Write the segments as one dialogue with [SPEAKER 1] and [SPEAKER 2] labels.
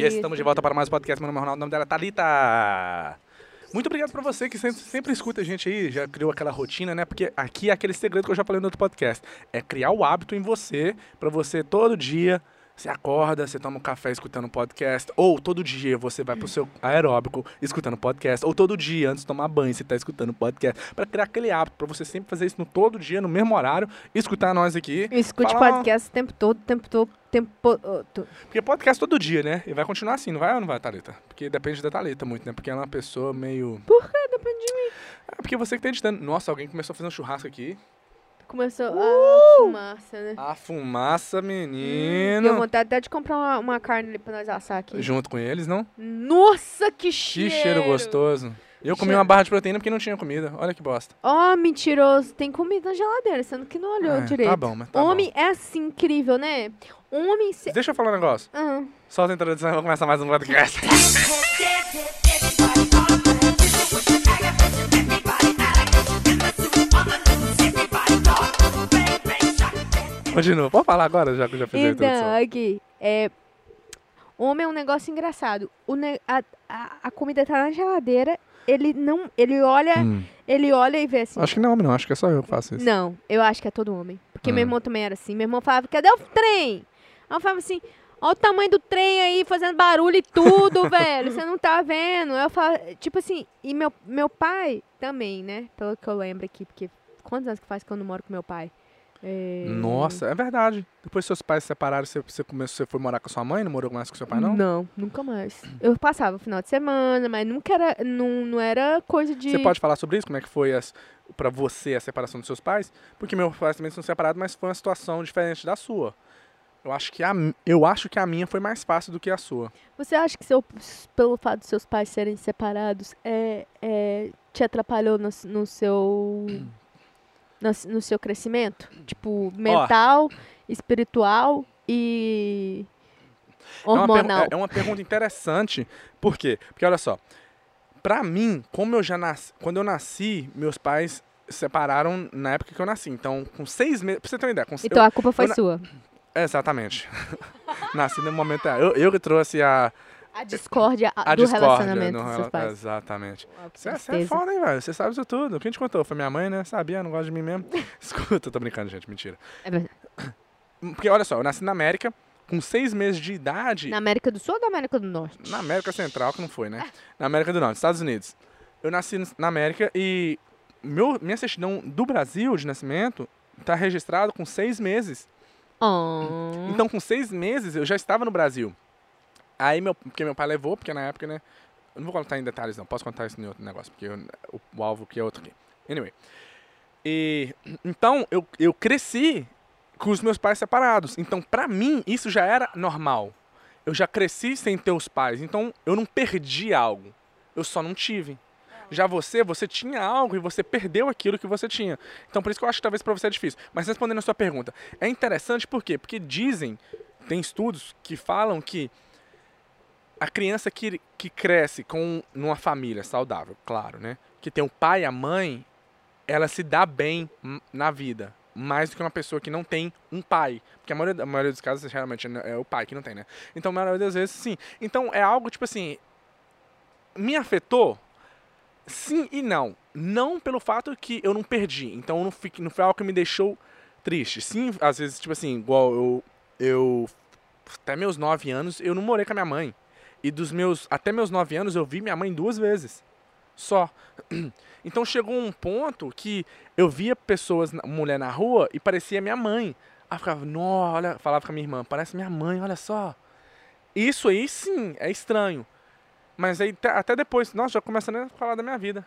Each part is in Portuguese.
[SPEAKER 1] E estamos de volta para mais um podcast. Meu nome é Ronaldo, o nome dela é Thalita. Muito obrigado pra você que sempre, sempre escuta a gente aí, já criou aquela rotina, né? Porque aqui é aquele segredo que eu já falei no outro podcast. É criar o hábito em você, pra você todo dia você acorda, você toma um café escutando podcast, ou todo dia você vai pro seu aeróbico escutando podcast, ou todo dia antes de tomar banho você tá escutando podcast, para criar aquele hábito, para você sempre fazer isso no todo dia, no mesmo horário, escutar nós aqui.
[SPEAKER 2] Escute falar... podcast o tempo todo, tempo todo, tempo.
[SPEAKER 1] Porque podcast todo dia, né? E vai continuar assim, não vai ou não vai, Thalita? Porque depende da Thalita muito, né? Porque ela é uma pessoa meio...
[SPEAKER 2] Por que depende de mim?
[SPEAKER 1] É porque você que tá editando. Nossa, alguém começou a fazer um churrasco aqui.
[SPEAKER 2] Começou uh! a fumaça, né?
[SPEAKER 1] A fumaça, menino.
[SPEAKER 2] Hum, deu vontade até de comprar uma, uma, carne ali pra nós assar aqui.
[SPEAKER 1] Junto com eles, não?
[SPEAKER 2] Nossa, que cheiro!
[SPEAKER 1] Que cheiro gostoso. Eu comi uma barra de proteína porque não tinha comida. Olha que bosta.
[SPEAKER 2] Ó, oh, mentiroso. Tem comida na geladeira, sendo que não olhou é, direito.
[SPEAKER 1] Tá bom, mas tá
[SPEAKER 2] Homem
[SPEAKER 1] bom.
[SPEAKER 2] é assim, incrível, né? Homem... Se...
[SPEAKER 1] Deixa eu falar um negócio.
[SPEAKER 2] Uhum.
[SPEAKER 1] Solta a introdução e vou começar mais um podcast. Continua. Pode falar agora, já que eu já fiz
[SPEAKER 2] então,
[SPEAKER 1] a introdução.
[SPEAKER 2] aqui. É, homem é um negócio engraçado. O ne a, a, a, comida tá na geladeira, ele não. Ele olha. Hum. Ele olha e vê assim.
[SPEAKER 1] Acho que não é homem, não. Acho que é só eu que faço isso.
[SPEAKER 2] Não, eu acho que é todo homem. Porque hum. meu irmão também era assim. Meu irmão falava, cadê o trem? Eu falava assim, olha o tamanho do trem aí, fazendo barulho e tudo, velho. Você não tá vendo? Eu falo, tipo assim, e meu, meu pai também, né? Pelo que eu lembro aqui, porque quantos anos que faz que eu não moro com meu pai?
[SPEAKER 1] É... Nossa, é verdade. Depois seus pais se separaram, você, você começou, você foi morar com sua mãe, não morou mais com seu pai, não?
[SPEAKER 2] Não, nunca mais. Eu passava o final de semana, mas nunca era, não, não era coisa de...
[SPEAKER 1] Você pode falar sobre isso? Como é que foi as, pra você a separação dos seus pais? Porque meus pais também são separados, mas foi uma situação diferente da sua. Eu acho que a, eu acho que a minha foi mais fácil do que a sua.
[SPEAKER 2] Você acha que seu, pelo fato de seus pais serem separados, é, é te atrapalhou no, no seu no, no seu crescimento? Tipo, mental, oh. espiritual e hormonal.
[SPEAKER 1] É uma, é uma pergunta interessante. Por quê? Porque olha só, pra mim, como eu já nasci, quando eu nasci, meus pais separaram na época que eu nasci. Então, com seis meses, pra você ter uma ideia. Com,
[SPEAKER 2] então
[SPEAKER 1] eu,
[SPEAKER 2] a culpa foi sua.
[SPEAKER 1] Exatamente. nasci no momento. Eu, eu que trouxe a,
[SPEAKER 2] a discórdia a do discórdia relacionamento no, dos seus pais.
[SPEAKER 1] Exatamente. Você, é foda, hein, velho? Você sabe isso tudo. Quem te contou? Foi minha mãe, né? Sabia, não gosta de mim mesmo. Escuta, tô brincando, gente. Mentira.
[SPEAKER 2] É verdade.
[SPEAKER 1] Porque, olha só, eu nasci na América, com seis meses de idade...
[SPEAKER 2] Na América do Sul ou na América do Norte?
[SPEAKER 1] Na América Central, que não foi, né? Na América do Norte, Estados Unidos. Eu nasci na América e meu, minha certidão do Brasil de nascimento tá registrado com seis meses.
[SPEAKER 2] Oh.
[SPEAKER 1] Então, com seis meses, eu já estava no Brasil. Aí, meu, porque meu pai levou, porque na época, né? Eu não vou contar em detalhes, não. Posso contar isso em outro negócio, porque eu, o, o, alvo aqui é outro aqui. Anyway. E, então, eu, eu cresci com os meus pais separados. Então, pra mim, isso já era normal. Eu já cresci sem ter os pais. Então, eu não perdi algo. Eu só não tive. Já você, você tinha algo e você perdeu aquilo que você tinha. Então, por isso que eu acho que talvez para você é difícil. Mas respondendo a sua pergunta, é interessante por quê? Porque dizem, tem estudos que falam que a criança que, que cresce com numa família saudável, claro, né? Que tem o pai e a mãe, ela se dá bem na vida. Mais do que uma pessoa que não tem um pai. Porque a maioria, a maioria dos casos, geralmente, é o pai que não tem, né? Então, a maioria das vezes, sim. Então, é algo, tipo assim... Me afetou? Sim e não. Não pelo fato que eu não perdi. Então, não, fique, não foi algo que me deixou triste. Sim, às vezes, tipo assim, igual eu... Eu... Até meus nove anos, eu não morei com a minha mãe. E dos meus até meus 9 anos eu vi minha mãe duas vezes. Só. Então chegou um ponto que eu via pessoas, mulher na rua e parecia minha mãe. Aí eu ficava, não, olha, falava com a minha irmã, parece minha mãe, olha só. Isso aí sim, é estranho. Mas aí até depois, nossa, já começando a falar da minha vida.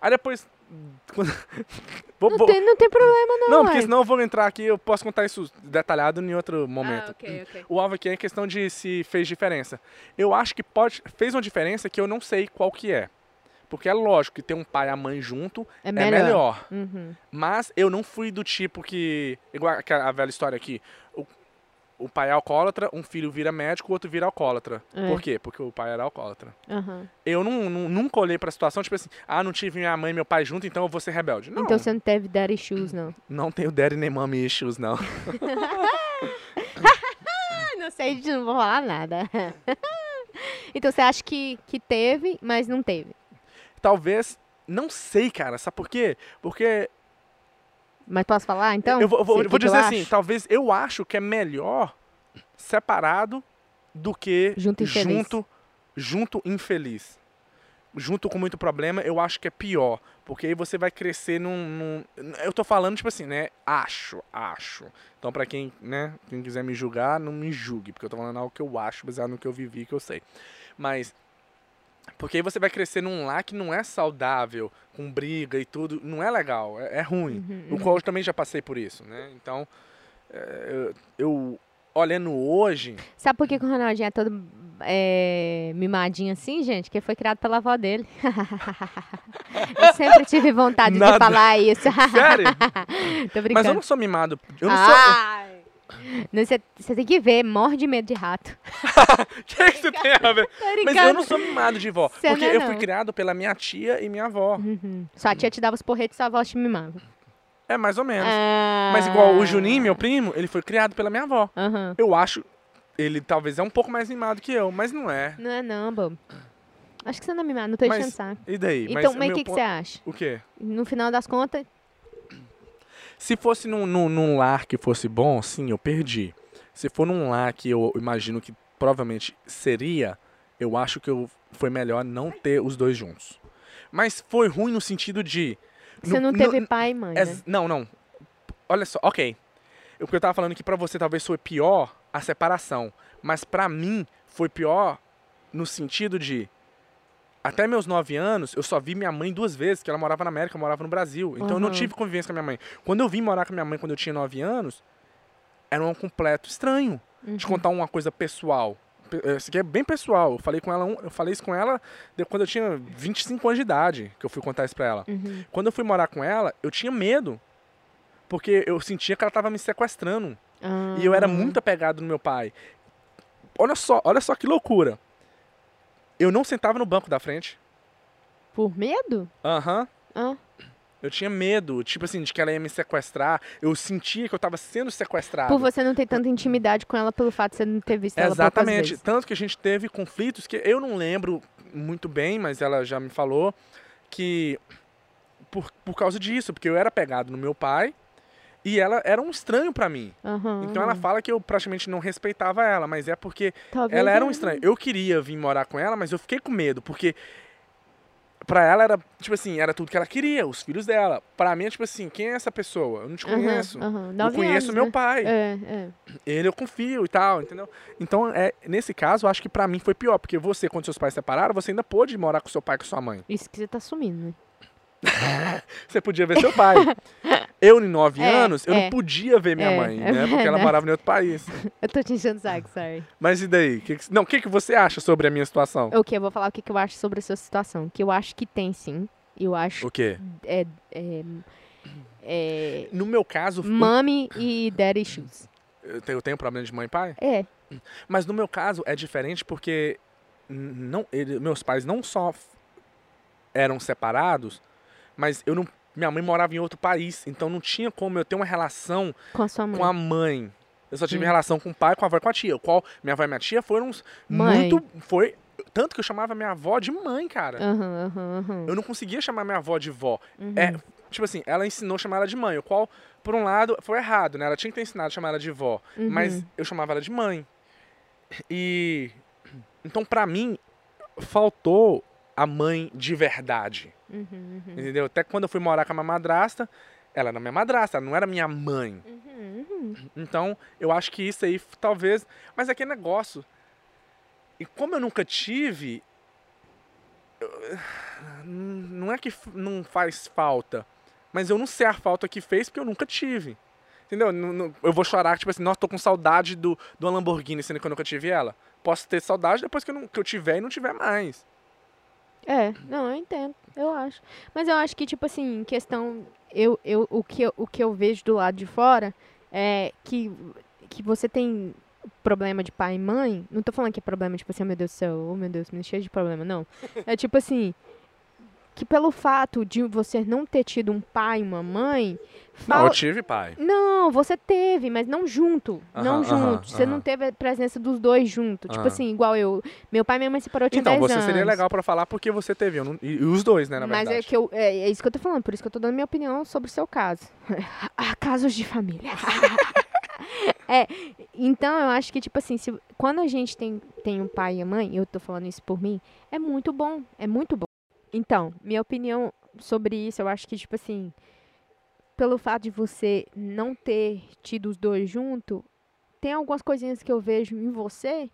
[SPEAKER 1] Aí depois.
[SPEAKER 2] vou, não, tem, não tem problema, não.
[SPEAKER 1] Não, porque senão eu vou entrar aqui, eu posso contar isso detalhado em outro momento. Ah,
[SPEAKER 2] okay, okay.
[SPEAKER 1] O alvo aqui é questão de se fez diferença. Eu acho que pode. Fez uma diferença que eu não sei qual que é. Porque é lógico que ter um pai e a mãe junto é melhor. É melhor.
[SPEAKER 2] Uhum.
[SPEAKER 1] Mas eu não fui do tipo que. Igual a velha história aqui. O, o pai é alcoólatra, um filho vira médico, o outro vira alcoólatra. É. Por quê? Porque o pai era alcoólatra.
[SPEAKER 2] Uhum.
[SPEAKER 1] Eu não, não, nunca olhei pra situação, tipo assim, ah, não tive minha mãe e meu pai junto, então eu vou ser rebelde. Não.
[SPEAKER 2] Então você não teve daddy issues, não?
[SPEAKER 1] Não tenho daddy nem mommy issues, não.
[SPEAKER 2] não sei, não vou falar nada. então você acha que, que teve, mas não teve?
[SPEAKER 1] Talvez, não sei, cara, sabe por quê? Porque
[SPEAKER 2] Mas posso falar, então?
[SPEAKER 1] eu vou, vou- vou dizer assim,
[SPEAKER 2] acho?
[SPEAKER 1] talvez eu acho que é melhor separado do que
[SPEAKER 2] Junto infeliz.
[SPEAKER 1] junto, junto infeliz. Junto com muito problema, eu acho que é pior. Porque aí você vai crescer num. num- eu tô falando, tipo assim, né? Acho, acho. Então, pra quem, né, quem quiser me julgar, não me julgue. Porque eu tô falando algo que eu acho, baseado no que eu vivi, que eu sei. Mas. Porque aí você vai crescer num lar que não é saudável, com briga e tudo. Não é legal, é, é ruim.
[SPEAKER 2] Uhum,
[SPEAKER 1] O qual eu também já passei por isso, né? Então, é, eu, eu olhando hoje.
[SPEAKER 2] Sabe por que, que o Ronaldinho é todo é, mimadinho assim, gente? Que foi criado pela avó dele. eu sempre tive vontade
[SPEAKER 1] Nada.
[SPEAKER 2] de falar isso.
[SPEAKER 1] Sério?
[SPEAKER 2] Tô brincando.
[SPEAKER 1] Mas eu não sou mimado. Eu não sou.
[SPEAKER 2] Você tem que ver, morre de medo de rato.
[SPEAKER 1] O que, é que você tem a ver? Mas eu não sou mimado de vó.
[SPEAKER 2] Você
[SPEAKER 1] porque
[SPEAKER 2] não é,
[SPEAKER 1] eu fui criado pela minha tia e minha avó.
[SPEAKER 2] Uhum. Sua tia te dava os porretes e sua avó te mimava.
[SPEAKER 1] É mais ou menos.
[SPEAKER 2] Ah.
[SPEAKER 1] Mas igual o Juninho, meu primo, ele foi criado pela minha avó.
[SPEAKER 2] Aham.
[SPEAKER 1] Eu acho. Ele talvez é um pouco mais mimado que eu, mas não é.
[SPEAKER 2] Não é não, bobo. Acho que você não é mimado, não tô
[SPEAKER 1] Mas
[SPEAKER 2] enchendo saco.
[SPEAKER 1] E daí?
[SPEAKER 2] Então, mas o que, que
[SPEAKER 1] pon-
[SPEAKER 2] você acha?
[SPEAKER 1] O quê?
[SPEAKER 2] No final das contas,
[SPEAKER 1] Se fosse num, num, num lar que fosse bom, sim, eu perdi. Se for num lar que eu imagino que provavelmente seria, eu acho que eu, foi melhor não ter os dois juntos. Mas foi ruim no sentido de.
[SPEAKER 2] você
[SPEAKER 1] no-
[SPEAKER 2] não
[SPEAKER 1] no-
[SPEAKER 2] teve pai e mãe, né?
[SPEAKER 1] Ex- Não, não. Olha só, ok. O que eu tava falando que pra você talvez foi pior a separação. Mas pra mim foi pior no sentido de. Até meus nove anos, eu só vi minha mãe duas vezes, que ela morava na América, eu morava no Brasil. Então eu não tive convivência com a minha mãe. Quando eu vim morar com a minha mãe quando eu tinha nove anos, era um completo estranho. De
[SPEAKER 2] Uhum.
[SPEAKER 1] contar uma coisa pessoal. Pe- eh, Isso aqui é bem pessoal. Eu falei com ela, eu falei isso com ela de- quando eu tinha 25 anos de idade, que eu fui contar isso pra ela.
[SPEAKER 2] Uhum.
[SPEAKER 1] Quando eu fui morar com ela, eu tinha medo. Porque eu sentia que ela tava me sequestrando. E eu era
[SPEAKER 2] Ah.
[SPEAKER 1] muito apegado no meu pai. Olha só, olha só que loucura. Eu não sentava no banco da frente.
[SPEAKER 2] Por medo?
[SPEAKER 1] Aham.
[SPEAKER 2] Ah.
[SPEAKER 1] Eu tinha medo, tipo assim, de que ela ia me sequestrar. Eu sentia que eu tava sendo sequestrado.
[SPEAKER 2] Por você não ter tanta intimidade com ela pelo fato de você não ter visto ela poucas
[SPEAKER 1] Exatamente. Tanto que a gente teve conflitos que eu não lembro muito bem, mas ela já me falou que por, por causa disso, porque eu era pegado no meu pai e ela era um estranho pra mim.
[SPEAKER 2] Aham,
[SPEAKER 1] Então ela fala que eu praticamente não respeitava ela, mas é porque
[SPEAKER 2] Talvez
[SPEAKER 1] ela era um estranho. Eu queria vir morar com ela, mas eu fiquei com medo, porque pra ela era, tipo assim, era tudo que ela queria, os filhos dela. Pra mim é tipo assim, quem é essa pessoa? Eu não te conheço.
[SPEAKER 2] aham.
[SPEAKER 1] Eu
[SPEAKER 2] Nove
[SPEAKER 1] conheço
[SPEAKER 2] anos,
[SPEAKER 1] meu
[SPEAKER 2] né?
[SPEAKER 1] pai.
[SPEAKER 2] É, é.
[SPEAKER 1] Ele eu confio e tal, entendeu? Então, é, nesse caso, eu acho que pra mim foi pior, porque você, quando seus pais se separaram, você ainda pôde morar com seu pai e com sua mãe.
[SPEAKER 2] Isso que você tá assumindo, né?
[SPEAKER 1] Você podia ver seu pai. Eu, em nove
[SPEAKER 2] É,
[SPEAKER 1] anos, eu
[SPEAKER 2] é.
[SPEAKER 1] não podia ver minha
[SPEAKER 2] É,
[SPEAKER 1] mãe, né? Porque ela morava em outro país.
[SPEAKER 2] Eu tô te enchendo o saco, sorry.
[SPEAKER 1] Mas e daí? Que que- não, o que, que você acha sobre a minha situação?
[SPEAKER 2] O que? Eu vou falar o que, que eu acho sobre a sua situação. Que eu acho que tem, sim. Eu acho
[SPEAKER 1] O quê?
[SPEAKER 2] é, é, é,
[SPEAKER 1] No meu caso,
[SPEAKER 2] mommy e daddy issues.
[SPEAKER 1] eu tenho, eu tenho problema de mãe e pai,
[SPEAKER 2] É.
[SPEAKER 1] mas no meu caso é diferente porque não, ele- meus pais não só eram separados, mas eu não, minha mãe morava em outro país, então não tinha como eu ter uma relação
[SPEAKER 2] Com a sua mãe.
[SPEAKER 1] com a mãe. Eu só tive
[SPEAKER 2] Hum.
[SPEAKER 1] relação com o pai, com a avó e com a tia. Qual minha avó e minha tia foram uns
[SPEAKER 2] Mãe.
[SPEAKER 1] muito. Foi. Tanto que eu chamava minha avó de mãe, cara.
[SPEAKER 2] Aham, aham, aham.
[SPEAKER 1] Eu não conseguia chamar minha avó de vó.
[SPEAKER 2] Uhum.
[SPEAKER 1] É, tipo assim, ela ensinou a chamar ela de mãe, o qual, por um lado, foi errado, né? Ela tinha que ter ensinado a chamar ela de vó.
[SPEAKER 2] Uhum.
[SPEAKER 1] Mas eu chamava ela de mãe. E. Então, pra mim, faltou a mãe de verdade.
[SPEAKER 2] Uhum, uhum.
[SPEAKER 1] Entendeu? Até quando eu fui morar com a minha madrasta, ela era minha madrasta, ela não era minha mãe.
[SPEAKER 2] Uhum, uhum.
[SPEAKER 1] Então, eu acho que isso aí talvez. Mas é aquele negócio. E como eu nunca tive. eu- Não é que não faz falta. Mas eu não sei a falta que fez porque eu nunca tive. Entendeu? Eu vou chorar, tipo assim, nossa, tô com saudade do, do Lamborghini, sendo que eu nunca tive ela. Posso ter saudade depois que eu, não- que eu tiver e não tiver mais.
[SPEAKER 2] É, não, eu entendo, eu acho. Mas eu acho que, tipo assim, questão. Eu, eu, o, que eu, o que eu vejo do lado de fora é que, que você tem problema de pai e mãe. Não tô falando que é problema, tipo assim, oh meu Deus do céu, oh meu Deus, me cheio de problema, não. É tipo assim. Que pelo fato de você não ter tido um pai e uma mãe,
[SPEAKER 1] Não,
[SPEAKER 2] fal-
[SPEAKER 1] eu tive pai.
[SPEAKER 2] não, você teve, mas não junto. não
[SPEAKER 1] Aham,
[SPEAKER 2] junto.
[SPEAKER 1] aham,
[SPEAKER 2] você não teve a presença dos dois junto. Tipo assim, igual eu. Meu pai e minha mãe se separou, eu tinha
[SPEAKER 1] Então,
[SPEAKER 2] 10
[SPEAKER 1] você
[SPEAKER 2] anos.
[SPEAKER 1] seria legal pra falar porque você teve. não- e, os dois, né, na
[SPEAKER 2] Mas é,
[SPEAKER 1] verdade.
[SPEAKER 2] que eu, é, é isso que eu tô falando, por isso que eu tô dando minha opinião sobre o seu caso. Ah, Casos de família. é, então eu acho que, tipo assim, se, quando a gente tem, tem um pai e a mãe, eu tô falando isso por mim, é muito bom, é muito bom. Então, minha opinião sobre isso, eu acho que, tipo assim, pelo fato de você não ter tido os dois junto, tem algumas coisinhas que eu vejo em você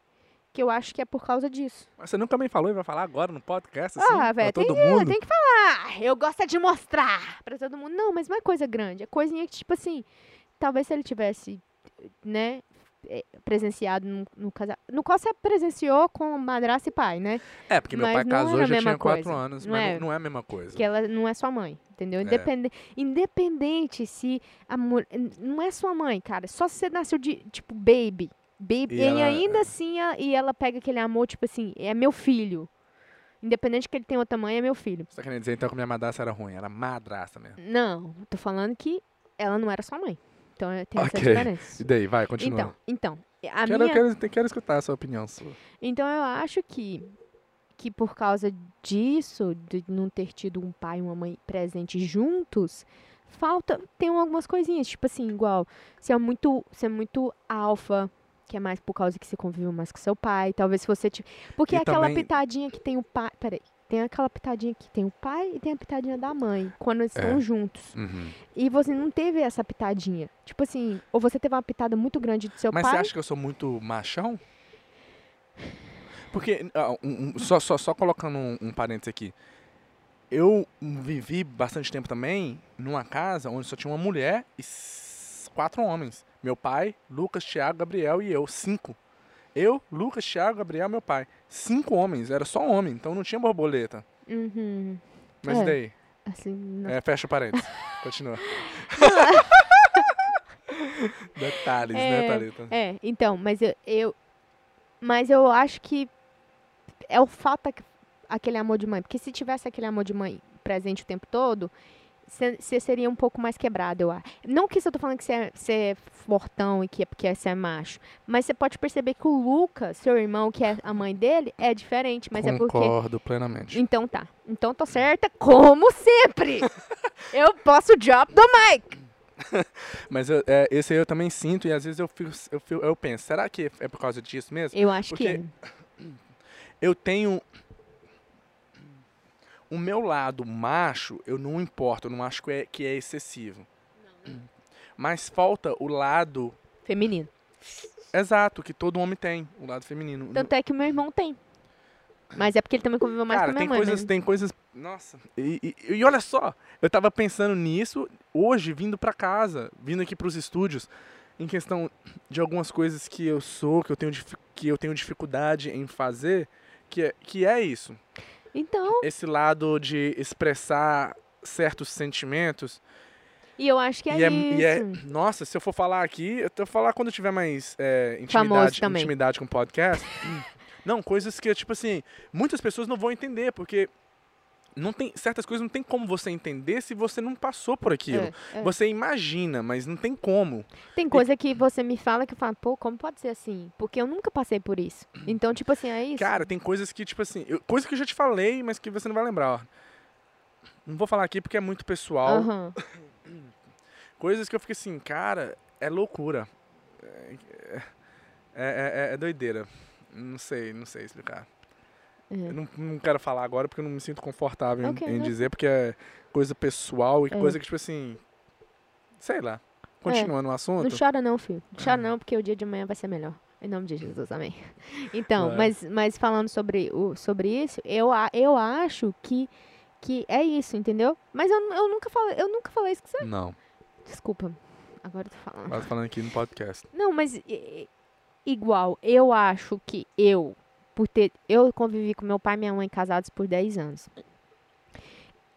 [SPEAKER 2] que eu acho que é por causa disso.
[SPEAKER 1] Mas você nunca me falou e vai falar agora no podcast, assim,
[SPEAKER 2] Ah,
[SPEAKER 1] pra
[SPEAKER 2] velho,
[SPEAKER 1] todo
[SPEAKER 2] tem,
[SPEAKER 1] mundo?
[SPEAKER 2] tem que falar. Eu gosto é de mostrar pra todo mundo. Não, mas não é coisa grande. É coisinha que, tipo assim, talvez se ele tivesse, né, presenciado no, no casal. No qual você presenciou com madrasta e pai, né?
[SPEAKER 1] É, porque meu
[SPEAKER 2] Mas
[SPEAKER 1] pai casou já tinha quatro anos,
[SPEAKER 2] Não
[SPEAKER 1] mas
[SPEAKER 2] é.
[SPEAKER 1] não, é a mesma coisa.
[SPEAKER 2] Que ela não é sua mãe, entendeu?
[SPEAKER 1] É.
[SPEAKER 2] Independe, independente se a mulher. Não é sua mãe, cara. Só se você nasceu de, tipo, baby. Baby.
[SPEAKER 1] E
[SPEAKER 2] E,
[SPEAKER 1] ela-
[SPEAKER 2] ainda assim, a- e ela pega aquele amor, tipo assim, é meu filho. Independente que ele tenha outra mãe, é meu filho.
[SPEAKER 1] Você tá querendo dizer então que minha madrasta era ruim? Era madrasta mesmo.
[SPEAKER 2] Não, tô falando que ela não era sua mãe. Então tem essa
[SPEAKER 1] Ok.
[SPEAKER 2] diferença.
[SPEAKER 1] E daí, vai, continua.
[SPEAKER 2] Então, então, a
[SPEAKER 1] quero,
[SPEAKER 2] minha,
[SPEAKER 1] quero, quero escutar a sua opinião sua.
[SPEAKER 2] então eu acho que que por causa disso, de não ter tido um pai e uma mãe presentes juntos, falta tem algumas coisinhas, tipo assim, igual, você é muito, você é muito alfa, que é mais por causa que você conviveu mais com seu pai, talvez se você tiver, porque
[SPEAKER 1] E
[SPEAKER 2] é aquela
[SPEAKER 1] também-
[SPEAKER 2] pitadinha que tem o pai, peraí, tem aquela pitadinha que tem o pai e tem a pitadinha da mãe, quando eles
[SPEAKER 1] É.
[SPEAKER 2] estão juntos.
[SPEAKER 1] Uhum.
[SPEAKER 2] E você não teve essa pitadinha. Tipo assim, ou você teve uma pitada muito grande do seu
[SPEAKER 1] Mas
[SPEAKER 2] pai.
[SPEAKER 1] você acha que eu sou muito machão? Porque, ah, um- um- só, só, só colocando um, um parênteses aqui. Eu vivi bastante tempo também numa casa onde só tinha uma mulher e quatro homens. Meu pai, Lucas, Thiago, Gabriel e eu. Cinco. Eu, Lucas, Thiago, Gabriel, meu pai. Cinco homens. Era só homem, então não tinha borboleta.
[SPEAKER 2] Uhum.
[SPEAKER 1] Mas
[SPEAKER 2] É.
[SPEAKER 1] e daí?
[SPEAKER 2] Assim, não.
[SPEAKER 1] É, fecha o parênteses. Continua. Detalhes, né,
[SPEAKER 2] É,
[SPEAKER 1] Thalita?
[SPEAKER 2] É, então, mas eu, eu. Mas eu acho que é o falta aquele amor de mãe. Porque se tivesse aquele amor de mãe presente o tempo todo, você seria um pouco mais quebrado, eu acho. Não que eu tô falando que você é, é fortão e que é porque você é macho. Mas você pode perceber que o Lucas, seu irmão, que é a mãe dele, é diferente. Mas é porque.
[SPEAKER 1] Concordo plenamente.
[SPEAKER 2] Então tá. Então tô certa, como sempre. eu posso drop do mic.
[SPEAKER 1] Mas eu- é, esse aí eu também sinto e às vezes eu, fico, eu, fico- eu penso, será que é por causa disso mesmo?
[SPEAKER 2] Eu acho que
[SPEAKER 1] Porque
[SPEAKER 2] é.
[SPEAKER 1] Eu tenho. O meu lado macho, eu não importo, eu não acho que é, que é excessivo. Mas falta o lado
[SPEAKER 2] feminino.
[SPEAKER 1] exato, que todo homem tem, o lado feminino.
[SPEAKER 2] Tanto é que meu irmão tem. Mas é porque ele também conviveu mais
[SPEAKER 1] Cara,
[SPEAKER 2] com a
[SPEAKER 1] tem
[SPEAKER 2] minha mãe.
[SPEAKER 1] coisas,
[SPEAKER 2] né?
[SPEAKER 1] tem coisas. Nossa, e, e- e olha só, eu tava pensando nisso hoje, vindo pra casa, vindo aqui pros estúdios, em questão de algumas coisas que eu sou, que eu tenho, que eu tenho dificuldade em fazer, que é, que é isso.
[SPEAKER 2] Então,
[SPEAKER 1] Esse lado de expressar certos sentimentos.
[SPEAKER 2] e eu acho que é,
[SPEAKER 1] e, é,
[SPEAKER 2] isso.
[SPEAKER 1] e é- Nossa, se eu for falar aqui, eu vou falar quando eu tiver mais é, intimidade, intimidade com o podcast. não, coisas que, tipo assim, muitas pessoas não vão entender, porque não tem, certas coisas não tem como você entender se você não passou por aquilo.
[SPEAKER 2] É, é.
[SPEAKER 1] Você imagina, mas não tem como.
[SPEAKER 2] Tem coisa que você me fala que eu falo, pô, como pode ser assim? Porque eu nunca passei por isso. Então, tipo assim, é isso.
[SPEAKER 1] Cara, tem coisas que, tipo assim, eu- coisa que eu já te falei, mas que você não vai lembrar. ó. Não vou falar aqui porque é muito pessoal.
[SPEAKER 2] Aham.
[SPEAKER 1] Coisas que eu fiquei assim, cara, é loucura. É, é, é- é doideira. Não sei, não sei explicar.
[SPEAKER 2] É.
[SPEAKER 1] Eu não, não quero falar agora porque eu não me sinto confortável em-
[SPEAKER 2] Ok,
[SPEAKER 1] em,
[SPEAKER 2] né?
[SPEAKER 1] dizer, porque é coisa pessoal e
[SPEAKER 2] É.
[SPEAKER 1] coisa que, tipo assim. Sei lá. Continuando o assunto.
[SPEAKER 2] Não chora não, filho. Não chora não, porque o dia de amanhã vai ser melhor. Em nome de Jesus, amém. Então,
[SPEAKER 1] Vai.
[SPEAKER 2] mas, mas falando sobre, o, sobre isso, eu, eu acho que, que é isso, entendeu? Mas eu, eu, nunca falei, eu nunca falei isso com você.
[SPEAKER 1] Não,
[SPEAKER 2] Desculpa. Agora eu tô falando.
[SPEAKER 1] eu tô falando aqui no podcast.
[SPEAKER 2] Não, mas igual, eu acho que eu, por ter. Eu convivi com meu pai e minha mãe casados por 10 anos.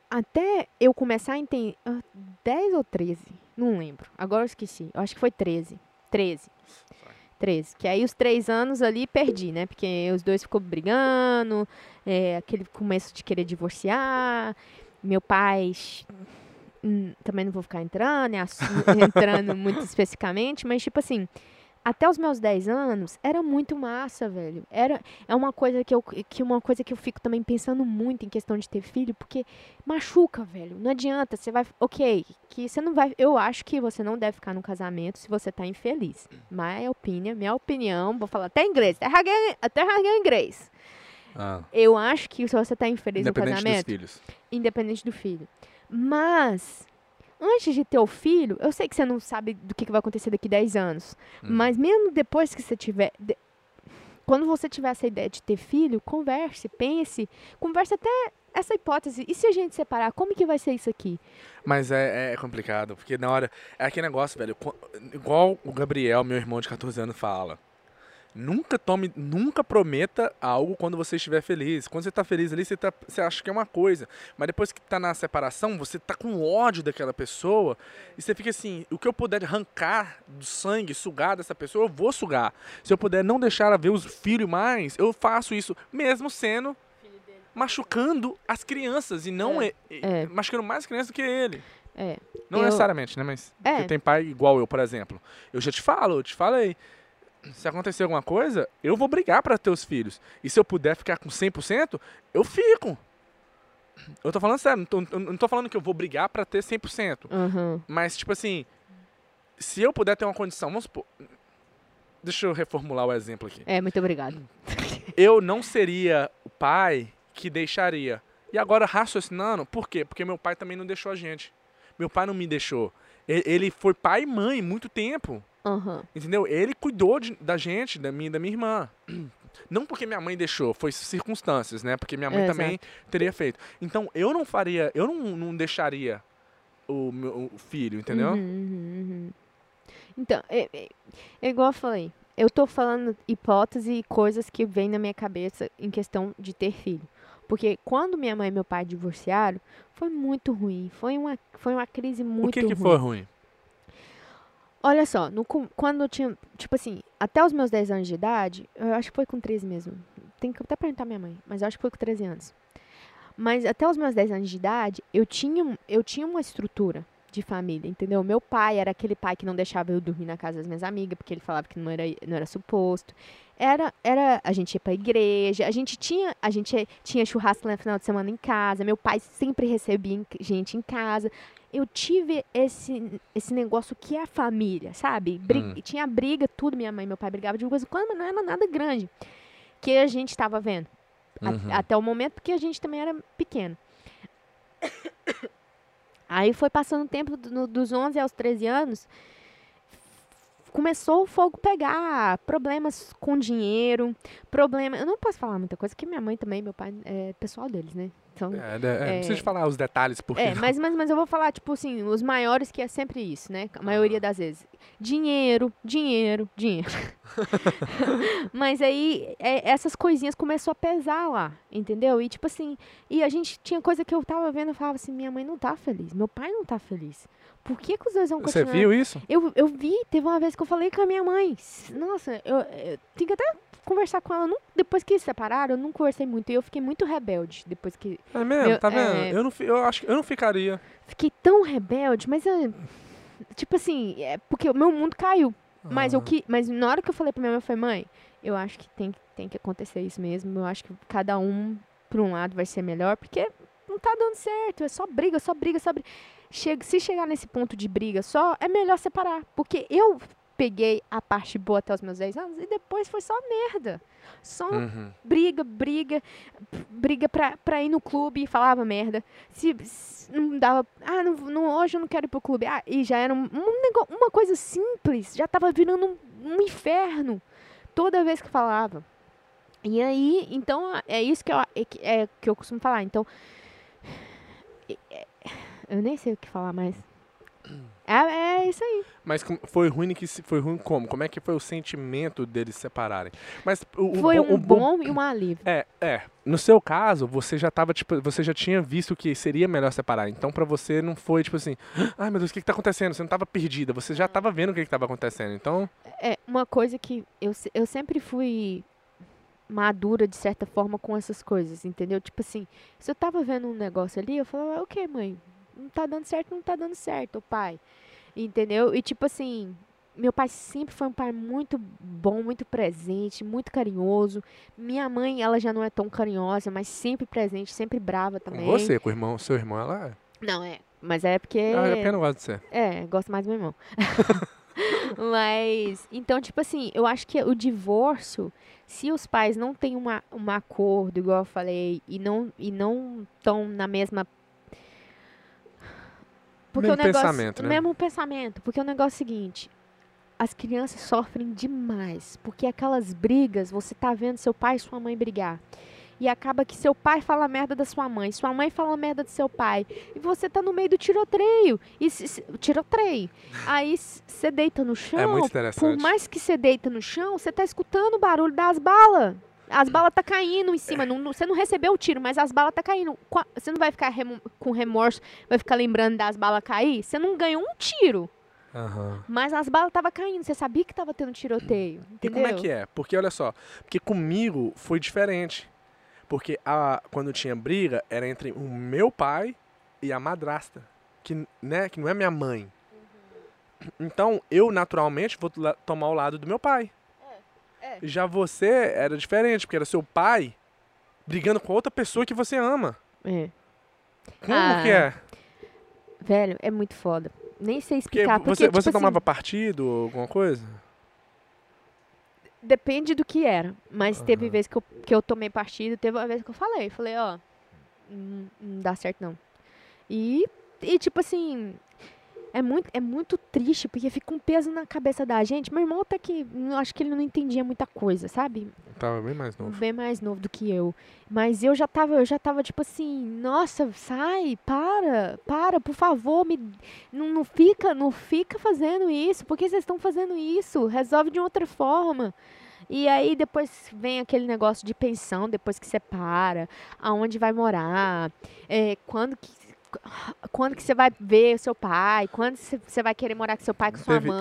[SPEAKER 2] Até eu começar a entender. ah, 10 ou 13? Não lembro. Agora eu esqueci. Eu acho que foi 13. 13. 13. Que aí os três anos ali perdi, né? Porque os dois ficou brigando, é, aquele começo de querer divorciar. Meu pai. hum, Também não vou ficar entrando, né, entrando muito especificamente, mas tipo assim, até os meus 10 anos era muito massa, velho. Era é uma coisa que eu que uma coisa que eu fico também pensando muito em questão de ter filho, porque machuca, velho. Não adianta, você vai, OK, que você não vai, eu acho que você não deve ficar no casamento se você tá infeliz. My opinion, minha opinião, vou falar até inglês, até rasguei, até rasguei inglês.
[SPEAKER 1] Ah,
[SPEAKER 2] Eu acho que se você tá infeliz no
[SPEAKER 1] independente dos
[SPEAKER 2] casamento,
[SPEAKER 1] filhos.
[SPEAKER 2] independente do filho. Mas, antes de ter o filho, eu sei que você não sabe do que que vai acontecer daqui 10 anos.
[SPEAKER 1] Hum.
[SPEAKER 2] Mas mesmo depois que você tiver. de- Quando você tiver essa ideia de ter filho, converse, pense. Converse até essa hipótese. E se a gente separar, como que vai ser isso aqui?
[SPEAKER 1] Mas é, é complicado, porque na hora. É aquele negócio, velho. Igual o Gabriel, meu irmão de 14 anos, fala. Nunca tome, nunca prometa algo quando você estiver feliz. Quando você tá feliz ali, você, tá, você acha que é uma coisa. Mas depois que tá na separação, você tá com ódio daquela pessoa. E você fica assim, o que eu puder arrancar do sangue, sugar dessa pessoa, eu vou sugar. Se eu puder não deixar ela ver os filhos mais, eu faço isso, mesmo sendo machucando as crianças e não
[SPEAKER 2] É,
[SPEAKER 1] e-
[SPEAKER 2] é.
[SPEAKER 1] machucando mais crianças do que ele.
[SPEAKER 2] É.
[SPEAKER 1] Não
[SPEAKER 2] Eu-
[SPEAKER 1] necessariamente, né? Mas
[SPEAKER 2] É.
[SPEAKER 1] tem pai igual eu, por exemplo. Eu já te falo, eu te falei. Se acontecer alguma coisa, eu vou brigar para ter os filhos. E se eu puder ficar com 100%, eu fico. Eu tô falando sério, não tô, não tô falando que eu vou brigar para ter 100%.
[SPEAKER 2] Aham.
[SPEAKER 1] Mas, tipo assim, se eu puder ter uma condição, vamos supor. Deixa eu reformular o exemplo aqui.
[SPEAKER 2] É, muito obrigado.
[SPEAKER 1] Eu não seria o pai que deixaria. E agora, raciocinando, por quê? Porque meu pai também não deixou a gente. Meu pai não me deixou. Ele foi pai e mãe muito tempo.
[SPEAKER 2] Aham.
[SPEAKER 1] Entendeu? Ele cuidou de- da gente, da minha, da minha irmã. Não porque minha mãe deixou, foi circunstâncias, né? Porque minha mãe
[SPEAKER 2] É,
[SPEAKER 1] também teria feito. Então, eu não faria, eu não, não deixaria o meu o filho, entendeu?
[SPEAKER 2] Uhum, uhum, uhum. Então, é, é- é igual eu falei. Eu tô falando hipótese e coisas que vêm na minha cabeça em questão de ter filho. Porque quando minha mãe e meu pai divorciaram, foi muito ruim. Foi uma, foi uma crise muito
[SPEAKER 1] o que que
[SPEAKER 2] ruim.
[SPEAKER 1] foi ruim?
[SPEAKER 2] Olha só, no quando eu tinha, tipo assim, até os meus 10 anos de idade, eu acho que foi com 13 mesmo. Tem que até perguntar à minha mãe, mas eu acho que foi com 13 anos. Mas até os meus 10 anos de idade, eu tinha, eu tinha uma estrutura de família, entendeu? Meu pai era aquele pai que não deixava eu dormir na casa das minhas amigas, porque ele falava que não era, não era suposto. Era, era, a gente ia pra igreja, a gente tinha, a gente tinha churrasco no final de semana em casa, meu pai sempre recebia gente em casa. Eu tive esse, esse negócio que é a família, sabe? Bri-
[SPEAKER 1] Hum.
[SPEAKER 2] Tinha briga, tudo, minha mãe e meu pai brigavam de em quando, mas não era nada grande. Que a gente estava vendo. A-
[SPEAKER 1] Uhum.
[SPEAKER 2] até o momento, porque a gente também era pequeno. Aí foi passando o tempo do- dos 11 aos 13 anos, começou o fogo pegar, problemas com dinheiro, problema, eu não posso falar muita coisa, porque minha mãe também, meu pai, é pessoal deles, né? Então,
[SPEAKER 1] É, é, é,
[SPEAKER 2] É.
[SPEAKER 1] Precisa falar os detalhes, porque
[SPEAKER 2] é, mas, mas, mas eu vou falar, tipo assim, os maiores que é sempre isso, né? A maioria das vezes. Dinheiro, dinheiro, dinheiro. mas aí, é, essas coisinhas começou a pesar lá, entendeu? E tipo assim, e a gente tinha coisa que eu tava vendo, eu falava assim, minha mãe não tá feliz, meu pai não tá feliz. Por que, que os dois vão
[SPEAKER 1] você
[SPEAKER 2] continuar?
[SPEAKER 1] viu isso?
[SPEAKER 2] Eu, eu vi, teve uma vez que eu falei com a minha mãe. Nossa, eu, eu tenho que até conversar com ela. Não, depois que se separaram, eu não conversei muito. E eu fiquei muito rebelde depois que
[SPEAKER 1] É mesmo,
[SPEAKER 2] Meu-
[SPEAKER 1] tá vendo?
[SPEAKER 2] é.
[SPEAKER 1] Eu, não, eu acho que eu não ficaria.
[SPEAKER 2] fiquei tão rebelde, mas eu, tipo assim, é porque o meu mundo caiu. Mas
[SPEAKER 1] Ah.
[SPEAKER 2] eu que, mas na hora que eu falei pra minha mãe, eu falei, mãe, eu acho que tem, que- tem que acontecer isso mesmo. Eu acho que cada um por um lado vai ser melhor, porque não tá dando certo, é só briga, só briga, só briga. Chega, se chegar nesse ponto de briga só, é melhor separar, porque eu peguei a parte boa até os meus 10 anos e depois foi só merda. Só
[SPEAKER 1] Uhum.
[SPEAKER 2] briga, briga, briga pra, pra ir no clube e falava merda. Se, se não dava. Ah, não, não- hoje eu não quero ir pro clube. Ah, e já era um, um nego- uma coisa simples, já tava virando um, um inferno toda vez que falava. E aí, então, é isso que eu, é, é que eu costumo falar. Então, é- eu nem sei o que falar mais. É, é isso aí.
[SPEAKER 1] Mas foi ruim que foi ruim como? Como é que foi o sentimento deles se separarem? Mas o, o
[SPEAKER 2] Foi
[SPEAKER 1] bom-
[SPEAKER 2] um
[SPEAKER 1] o bom-
[SPEAKER 2] bom e um alívio.
[SPEAKER 1] É, é. No seu caso, você já tava, tipo, você já tinha visto que seria melhor separar. Então, pra você não foi, tipo assim, ai meu Deus, o que, que tá acontecendo? Você não tava perdida, você já tava vendo o que, que tava acontecendo. Então,
[SPEAKER 2] É, uma coisa que eu, eu sempre fui madura, de certa forma, com essas coisas, entendeu? Tipo assim, se eu tava vendo um negócio ali, eu falava, ok, mãe, não tá dando certo, não tá dando certo, pai. Entendeu? E tipo assim, meu pai sempre foi um pai muito bom, muito presente, muito carinhoso. Minha mãe, ela já não é tão carinhosa, mas sempre presente, sempre brava
[SPEAKER 1] com
[SPEAKER 2] também.
[SPEAKER 1] você, com o irmão, seu irmão, ela
[SPEAKER 2] Não, é. Mas é porque.
[SPEAKER 1] é. Ah, é porque eu não gosto de você.
[SPEAKER 2] É, gosto mais do meu irmão. Mas, então, tipo assim, eu acho que o divórcio, se os pais não têm uma, um acordo, igual eu falei, e não e não estão na mesma.
[SPEAKER 1] Mesmo
[SPEAKER 2] o negócio,
[SPEAKER 1] pensamento, né?
[SPEAKER 2] Mesmo pensamento. Porque o negócio é o seguinte: as crianças sofrem demais. Porque aquelas brigas, você tá vendo seu pai e sua mãe brigar. E acaba que seu pai fala merda da sua mãe, sua mãe fala merda do seu pai. E você tá no meio do tiroteio. E se, se- tiroteio. Aí você deita no chão.
[SPEAKER 1] É muito
[SPEAKER 2] Por
[SPEAKER 1] interessante.
[SPEAKER 2] mais que você deita no chão, você tá escutando o barulho das balas. As balas tá caindo em cima. não- não- Você não recebeu o tiro, mas as balas tá caindo. Você não vai ficar remo- com remorso, vai ficar lembrando das balas cair? Você não ganhou um tiro.
[SPEAKER 1] Aham.
[SPEAKER 2] Mas as balas tava caindo. Você sabia que tava tendo tiroteio.
[SPEAKER 1] E
[SPEAKER 2] Entendeu?
[SPEAKER 1] como é que é? Porque olha só, porque comigo foi diferente. Porque a, quando tinha briga, era entre o meu pai e a madrasta. Que, né, que não é minha mãe. Então, eu naturalmente vou tomar o lado do meu pai. Já você era diferente, porque era seu pai brigando com outra pessoa que você ama.
[SPEAKER 2] É.
[SPEAKER 1] Como
[SPEAKER 2] Ah,
[SPEAKER 1] que é?
[SPEAKER 2] Velho, é muito foda. Nem sei
[SPEAKER 1] Porque
[SPEAKER 2] explicar. Porque,
[SPEAKER 1] você,
[SPEAKER 2] tipo
[SPEAKER 1] você
[SPEAKER 2] assim,
[SPEAKER 1] tomava partido ou alguma coisa?
[SPEAKER 2] Depende do que era. Mas teve
[SPEAKER 1] Aham.
[SPEAKER 2] vez que eu, que eu tomei partido, teve uma vez que eu falei. Falei, ó, não, não dá certo não. E, e tipo assim, é muito, é muito triste, porque fica um peso na cabeça da gente. Meu irmão até que, acho que ele não entendia muita coisa, sabe?
[SPEAKER 1] Tava bem mais novo.
[SPEAKER 2] Bem mais novo do que eu. Mas eu já tava, eu já tava tipo assim, nossa, sai, para, para, por favor, me não, não fica, não fica fazendo isso. Por que vocês estão fazendo isso? Resolve de outra forma. E aí depois vem aquele negócio de pensão, depois que separa, aonde vai morar, é, quando que quando que você vai ver seu pai, quando você vai querer morar com seu pai, com sua
[SPEAKER 1] Teve-
[SPEAKER 2] mãe.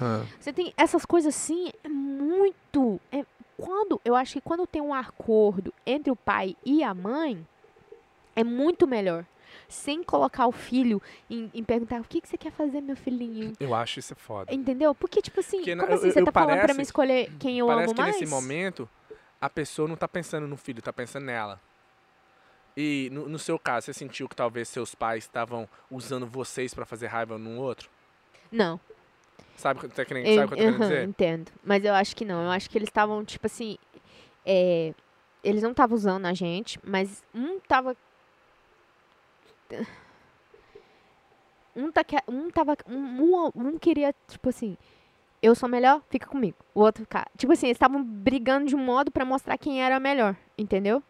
[SPEAKER 1] Ah.
[SPEAKER 2] Você tem essas coisas assim, é muito. É, quando, eu acho que quando tem um acordo entre o pai e a mãe, é muito melhor. Sem colocar o filho em, em perguntar o que, que você quer fazer, meu filhinho.
[SPEAKER 1] Eu acho isso foda.
[SPEAKER 2] Entendeu? Porque, tipo assim,
[SPEAKER 1] Porque
[SPEAKER 2] como assim
[SPEAKER 1] eu-
[SPEAKER 2] você
[SPEAKER 1] eu
[SPEAKER 2] tá falando pra
[SPEAKER 1] parece-
[SPEAKER 2] me escolher quem eu
[SPEAKER 1] Parece
[SPEAKER 2] amo
[SPEAKER 1] que
[SPEAKER 2] mais?
[SPEAKER 1] nesse momento a pessoa não tá pensando no filho, tá pensando nela. E no, no seu caso, você sentiu que talvez seus pais estavam usando vocês pra fazer raiva um no outro?
[SPEAKER 2] Não.
[SPEAKER 1] Sabe, o que- tá querendo-
[SPEAKER 2] Eu,
[SPEAKER 1] que eu tô querendo
[SPEAKER 2] aham,
[SPEAKER 1] dizer?
[SPEAKER 2] entendo. Mas eu acho que não. Eu acho que eles estavam, tipo assim. é, eles não estavam usando a gente, mas um tava. Um, tá, um tava. Um, um, queria, tipo assim. Eu sou melhor, fica comigo. O outro cara. Tipo assim, eles estavam brigando de um modo pra mostrar quem era melhor. Entendeu?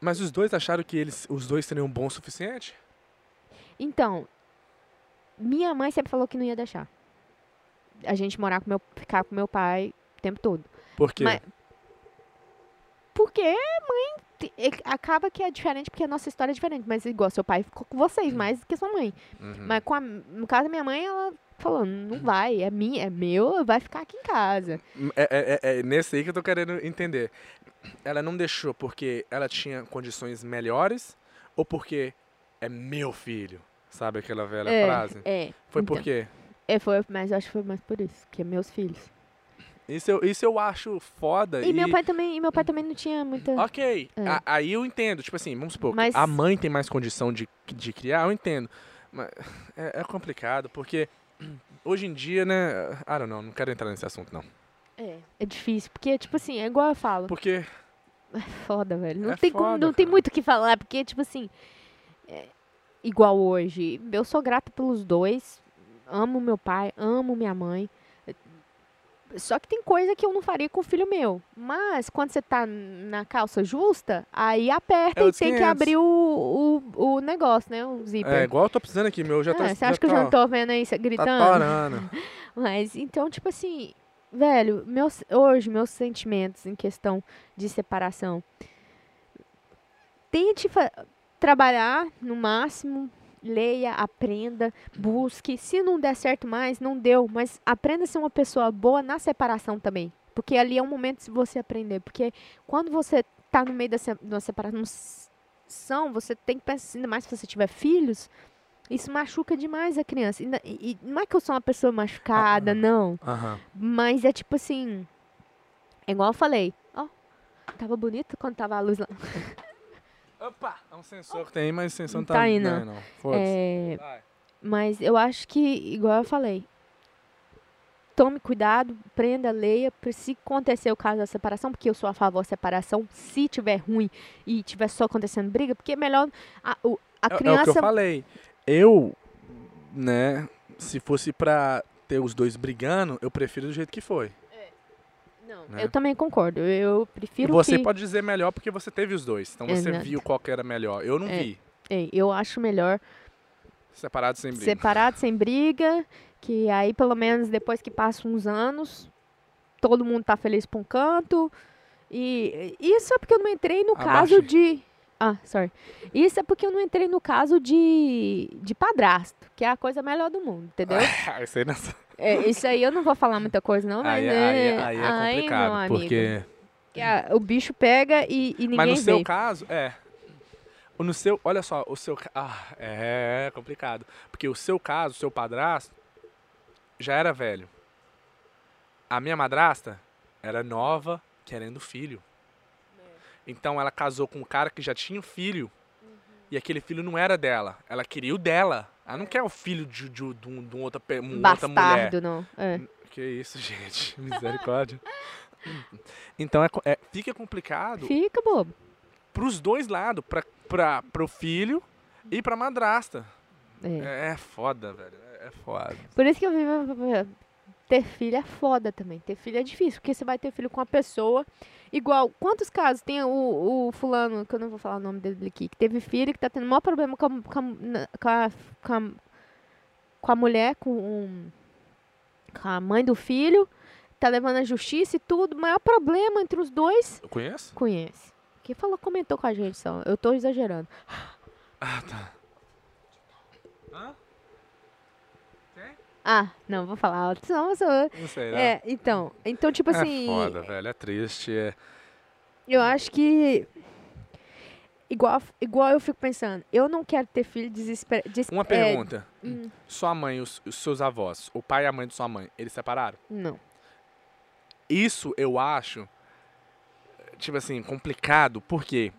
[SPEAKER 1] Mas os dois acharam que eles, os dois seriam bons o suficiente?
[SPEAKER 2] Então. Minha mãe sempre falou que não ia deixar. A gente morar com meu. Ficar com meu pai o tempo todo.
[SPEAKER 1] Por quê?
[SPEAKER 2] Mas- Porque mãe acaba que é diferente, porque a nossa história é diferente. Mas igual seu pai ficou com vocês mais do que sua mãe.
[SPEAKER 1] Uhum.
[SPEAKER 2] Mas com a- no caso da minha mãe, ela falou, não vai, é minha, é meu, vai ficar aqui em casa.
[SPEAKER 1] É, é- é- é nesse aí que eu tô querendo entender. Ela não deixou porque ela tinha condições melhores ou porque é meu filho? Sabe aquela velha
[SPEAKER 2] é,
[SPEAKER 1] frase?
[SPEAKER 2] É.
[SPEAKER 1] Foi
[SPEAKER 2] então.
[SPEAKER 1] por quê?
[SPEAKER 2] É, foi, mas eu acho que foi mais por isso, que é meus filhos.
[SPEAKER 1] Isso eu, isso eu acho foda.
[SPEAKER 2] E, meu pai também, e meu pai também não tinha muita.
[SPEAKER 1] Ok,
[SPEAKER 2] É.
[SPEAKER 1] a- aí eu entendo. Tipo assim, vamos supor,
[SPEAKER 2] Mas-
[SPEAKER 1] a mãe tem mais condição de, de criar, eu entendo. Mas é, é complicado, porque hoje em dia, né? I don't know, não quero entrar nesse assunto, não.
[SPEAKER 2] É, é difícil, porque, tipo assim, é igual eu falo.
[SPEAKER 1] Porque
[SPEAKER 2] É foda, velho. Não
[SPEAKER 1] É
[SPEAKER 2] tem como,
[SPEAKER 1] foda,
[SPEAKER 2] não tem muito o que falar, porque, tipo assim, é, igual hoje, eu sou grata pelos dois. Amo meu pai, amo minha mãe. Só que tem coisa que eu não faria com o filho meu. Mas quando você tá na calça justa, aí aperta
[SPEAKER 1] É
[SPEAKER 2] e tem que
[SPEAKER 1] 500.
[SPEAKER 2] abrir o, o, o negócio, né? O zíper.
[SPEAKER 1] É, igual eu tô precisando aqui, meu já tá.
[SPEAKER 2] Ah, você acha que eu já não tô vendo aí cê
[SPEAKER 1] Tá
[SPEAKER 2] gritando?
[SPEAKER 1] parando.
[SPEAKER 2] Mas então, tipo assim, velho, meus, hoje meus sentimentos em questão de separação. Tente trabalhar no máximo, leia, aprenda, busque. Se não der certo mais, não deu, mas aprenda a ser uma pessoa boa na separação também. Porque ali é um momento de você aprender. Porque quando você tá no meio da se- de uma separação, você tem que pensar, ainda mais se você tiver filhos, isso machuca demais a criança. E, e- não é que eu sou uma pessoa machucada,
[SPEAKER 1] Ah,
[SPEAKER 2] não. Mas é tipo assim. É igual eu falei. Ó, tava bonito quando tava a luz lá.
[SPEAKER 1] Opa! É um sensor que tem mas o sensor não
[SPEAKER 2] Não
[SPEAKER 1] tá,
[SPEAKER 2] tá aí,
[SPEAKER 1] não.
[SPEAKER 2] não.
[SPEAKER 1] não. Foda-se.
[SPEAKER 2] É,
[SPEAKER 1] Vai.
[SPEAKER 2] mas eu acho que, igual eu falei. Tome cuidado, prenda, leia. Se acontecer o caso da separação, porque eu sou a favor da separação, se tiver ruim e tiver só acontecendo briga, porque é melhor a, a
[SPEAKER 1] É- É, o que
[SPEAKER 2] criança.
[SPEAKER 1] eu falei. Eu, né, se fosse pra ter os dois brigando, eu prefiro do jeito que foi.
[SPEAKER 2] Não,
[SPEAKER 1] né?
[SPEAKER 2] eu também concordo. Eu
[SPEAKER 1] E
[SPEAKER 2] prefiro
[SPEAKER 1] você
[SPEAKER 2] que.
[SPEAKER 1] pode dizer melhor porque você teve os dois. Então você
[SPEAKER 2] Exato.
[SPEAKER 1] viu qual que era melhor. Eu não
[SPEAKER 2] É.
[SPEAKER 1] vi.
[SPEAKER 2] Ei, eu acho melhor
[SPEAKER 1] Separado sem briga.
[SPEAKER 2] separado, sem briga, que aí pelo menos depois que passam uns anos, todo mundo tá feliz pra um canto. E isso é porque eu não entrei no caso
[SPEAKER 1] Abaixe.
[SPEAKER 2] de. Ah, sorry. Isso é porque eu não entrei no caso de, de padrasto, que é a coisa melhor do mundo, entendeu?
[SPEAKER 1] Ah, Isso aí, não...
[SPEAKER 2] É, isso aí eu não vou falar muita coisa, não, mas
[SPEAKER 1] aí,
[SPEAKER 2] é,
[SPEAKER 1] aí, aí é
[SPEAKER 2] aí,
[SPEAKER 1] complicado.
[SPEAKER 2] amigo,
[SPEAKER 1] porque.
[SPEAKER 2] a- o bicho pega e, e ninguém
[SPEAKER 1] Mas no
[SPEAKER 2] vê.
[SPEAKER 1] seu caso, é. O No seu, olha só, o seu. Ah, é complicado. Porque o seu caso, o seu padrasto, já era velho. A minha madrasta era nova, querendo filho. Então ela casou com um cara que já tinha um filho. E aquele filho não era dela. Ela queria o dela. Ela não quer o filho de, de, de, um- de um outra, uma outra mulher.
[SPEAKER 2] Bastardo, não. É.
[SPEAKER 1] Que isso, gente. Misericórdia. Então é, é- fica complicado
[SPEAKER 2] Fica bobo.
[SPEAKER 1] pros dois lados, pra, pra, pro filho e pra madrasta.
[SPEAKER 2] É.
[SPEAKER 1] É, é foda, velho. É, é foda.
[SPEAKER 2] Por isso que eu vivo. Ter filho é foda também. Ter filho é difícil, porque você vai ter filho com uma pessoa. Igual, quantos casos tem o, o fulano, que eu não vou falar o nome dele aqui, que teve filho, que tá tendo o maior problema com a, com a, com a, com a, mulher, com, um- com a mãe do filho, tá levando a justiça e tudo. O maior problema entre os dois,
[SPEAKER 1] Eu conheço?
[SPEAKER 2] conhece. Quem falou, comentou com a gente só. Eu tô exagerando.
[SPEAKER 1] Ah, tá. Hã?
[SPEAKER 2] Ah, não, vou falar alto, senão sou.
[SPEAKER 1] Não sei, né?
[SPEAKER 2] É, então. Então, tipo assim.
[SPEAKER 1] É foda, velho. É triste. É...
[SPEAKER 2] Eu acho que. Igual, igual eu fico pensando, eu não quero ter filho desesperado.
[SPEAKER 1] Uma pergunta.
[SPEAKER 2] hum.
[SPEAKER 1] Sua mãe os, os seus avós, o pai e a mãe de sua mãe, eles separaram?
[SPEAKER 2] não.
[SPEAKER 1] Isso eu acho, tipo assim, complicado, porque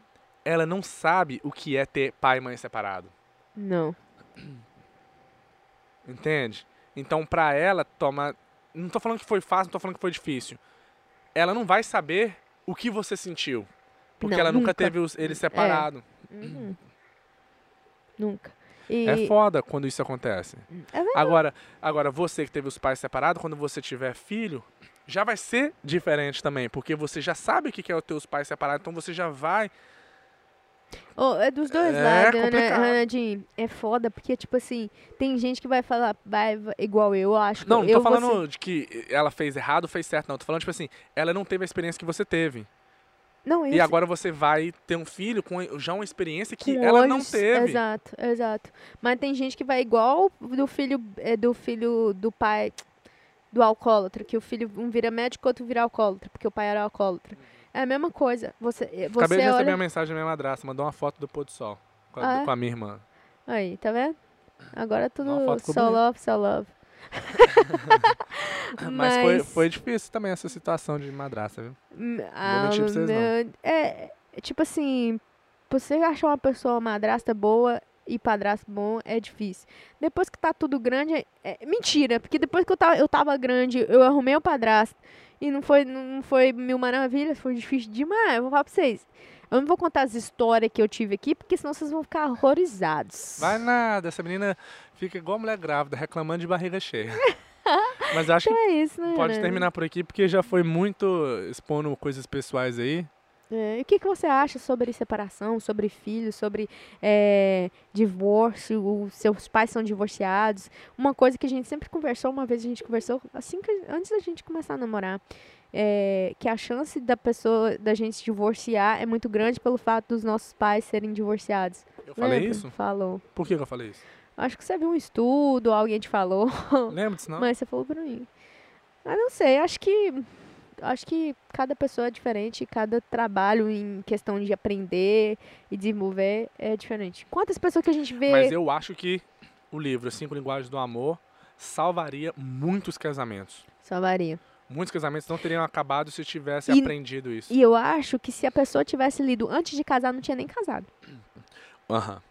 [SPEAKER 1] ela não sabe o que é ter pai e mãe separado.
[SPEAKER 2] Não.
[SPEAKER 1] Entende? Então, pra ela, toma. Não tô falando que foi fácil, não tô falando que foi difícil. Ela não vai saber o que você sentiu. Porque
[SPEAKER 2] Não,
[SPEAKER 1] ela nunca,
[SPEAKER 2] nunca.
[SPEAKER 1] teve os, eles separados.
[SPEAKER 2] Uhum. Nunca. E,
[SPEAKER 1] É foda quando isso acontece.
[SPEAKER 2] É verdade.
[SPEAKER 1] Agora, agora, você que teve os pais separados, quando você tiver filho, já vai ser diferente também. Porque você já sabe o que que é os teus pais separados, então você já vai.
[SPEAKER 2] Ô, é dos dois
[SPEAKER 1] É
[SPEAKER 2] lados, né. Renadinho? É foda, porque, tipo assim, tem gente que vai falar, vai, igual eu, eu acho. que
[SPEAKER 1] Não, não
[SPEAKER 2] eu
[SPEAKER 1] tô
[SPEAKER 2] vou
[SPEAKER 1] falando de que ela fez errado fez certo, não. Tô falando, tipo assim, ela não teve a experiência que você teve.
[SPEAKER 2] Não,
[SPEAKER 1] E
[SPEAKER 2] esse-
[SPEAKER 1] agora você vai ter um filho com já uma experiência que
[SPEAKER 2] com
[SPEAKER 1] ela não teve.
[SPEAKER 2] Exato, exato. Mas tem gente que vai igual do filho é, do filho do pai do alcoólatra, que o filho um vira médico, outro vira alcoólatra, porque o pai era alcoólatra. É a mesma coisa. Você, eh, você
[SPEAKER 1] Acabei de receber
[SPEAKER 2] olha...
[SPEAKER 1] uma mensagem da minha madrasta, mandou uma foto do pôr do sol com a,
[SPEAKER 2] Ah, é?
[SPEAKER 1] com a minha irmã.
[SPEAKER 2] Aí, tá vendo? Agora é tudo só love, só love.
[SPEAKER 1] Mas, foi, foi difícil também essa situação de madrasta, viu?
[SPEAKER 2] Hum,
[SPEAKER 1] mentir pra vocês, não.
[SPEAKER 2] meu- É, é tipo assim, você achar uma pessoa madrasta boa e padrasto bom é difícil. Depois que tá tudo grande, é, é mentira, porque depois que eu tava, eu tava grande, eu arrumei o padrasto e não foi, não foi mil maravilhas, foi difícil demais. Eu vou falar pra vocês. Eu não vou contar as histórias que eu tive aqui, porque senão vocês vão ficar horrorizados.
[SPEAKER 1] Vai nada, essa menina fica igual mulher grávida, reclamando de barriga cheia. Mas acho
[SPEAKER 2] Então
[SPEAKER 1] que
[SPEAKER 2] é isso, né?
[SPEAKER 1] pode
[SPEAKER 2] né?
[SPEAKER 1] terminar por aqui, porque já foi muito expondo coisas pessoais aí.
[SPEAKER 2] É, e o que, que você acha sobre separação, sobre filhos, sobre é, divórcio, os seus pais são divorciados? Uma coisa que a gente sempre conversou, uma vez a gente conversou, assim que antes da gente começar a namorar, é, que a chance da pessoa, da gente se divorciar é muito grande pelo fato dos nossos pais serem divorciados.
[SPEAKER 1] Eu falei
[SPEAKER 2] Lembra?
[SPEAKER 1] isso?
[SPEAKER 2] Falou.
[SPEAKER 1] Por que eu falei isso?
[SPEAKER 2] Acho que você viu um estudo, alguém te falou,
[SPEAKER 1] Lembra disso, não?
[SPEAKER 2] mas você falou pra mim. Ah, não sei, acho que acho que cada pessoa é diferente, cada trabalho em questão de aprender e desenvolver é diferente. Quantas pessoas que a gente vê
[SPEAKER 1] Mas eu acho que o livro Cinco Linguagens do Amor salvaria muitos casamentos.
[SPEAKER 2] salvaria.
[SPEAKER 1] Muitos casamentos não teriam acabado se tivesse
[SPEAKER 2] E-
[SPEAKER 1] aprendido isso.
[SPEAKER 2] E eu acho que se a pessoa tivesse lido antes de casar, não tinha nem casado.
[SPEAKER 1] Aham.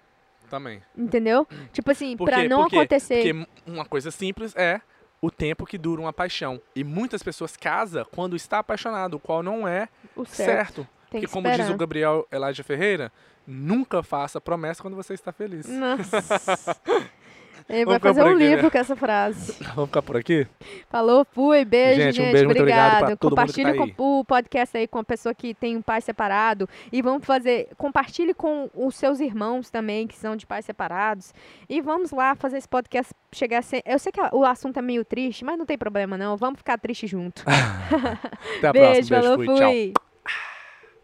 [SPEAKER 1] Também.
[SPEAKER 2] Entendeu? Tipo assim,
[SPEAKER 1] quê?
[SPEAKER 2] não
[SPEAKER 1] Por
[SPEAKER 2] acontecer.
[SPEAKER 1] Porque uma coisa simples é o tempo que dura uma paixão. E muitas pessoas casam quando está apaixonado, o qual não é
[SPEAKER 2] o
[SPEAKER 1] certo.
[SPEAKER 2] certo.
[SPEAKER 1] Porque
[SPEAKER 2] que
[SPEAKER 1] como
[SPEAKER 2] esperar.
[SPEAKER 1] diz o Gabriel Elijah Ferreira, nunca faça promessa quando você está feliz.
[SPEAKER 2] Nossa. Ele vai fazer um
[SPEAKER 1] né?
[SPEAKER 2] livro com essa frase.
[SPEAKER 1] Vamos ficar por aqui?
[SPEAKER 2] Falou, fui, beijo,
[SPEAKER 1] Gente,
[SPEAKER 2] gente.
[SPEAKER 1] um beijo, obrigado
[SPEAKER 2] compartilhe
[SPEAKER 1] tá
[SPEAKER 2] com o podcast aí com a pessoa que tem um pai separado. E vamos fazer. Compartilhe com os seus irmãos também, que são de pais separados. E vamos lá fazer esse podcast chegar a ser. Eu sei que o assunto é meio triste, mas não tem problema, não. Vamos ficar triste junto.
[SPEAKER 1] Até a
[SPEAKER 2] beijo,
[SPEAKER 1] próxima. Beijo,
[SPEAKER 2] falou,
[SPEAKER 1] fui. Tchau.
[SPEAKER 2] fui.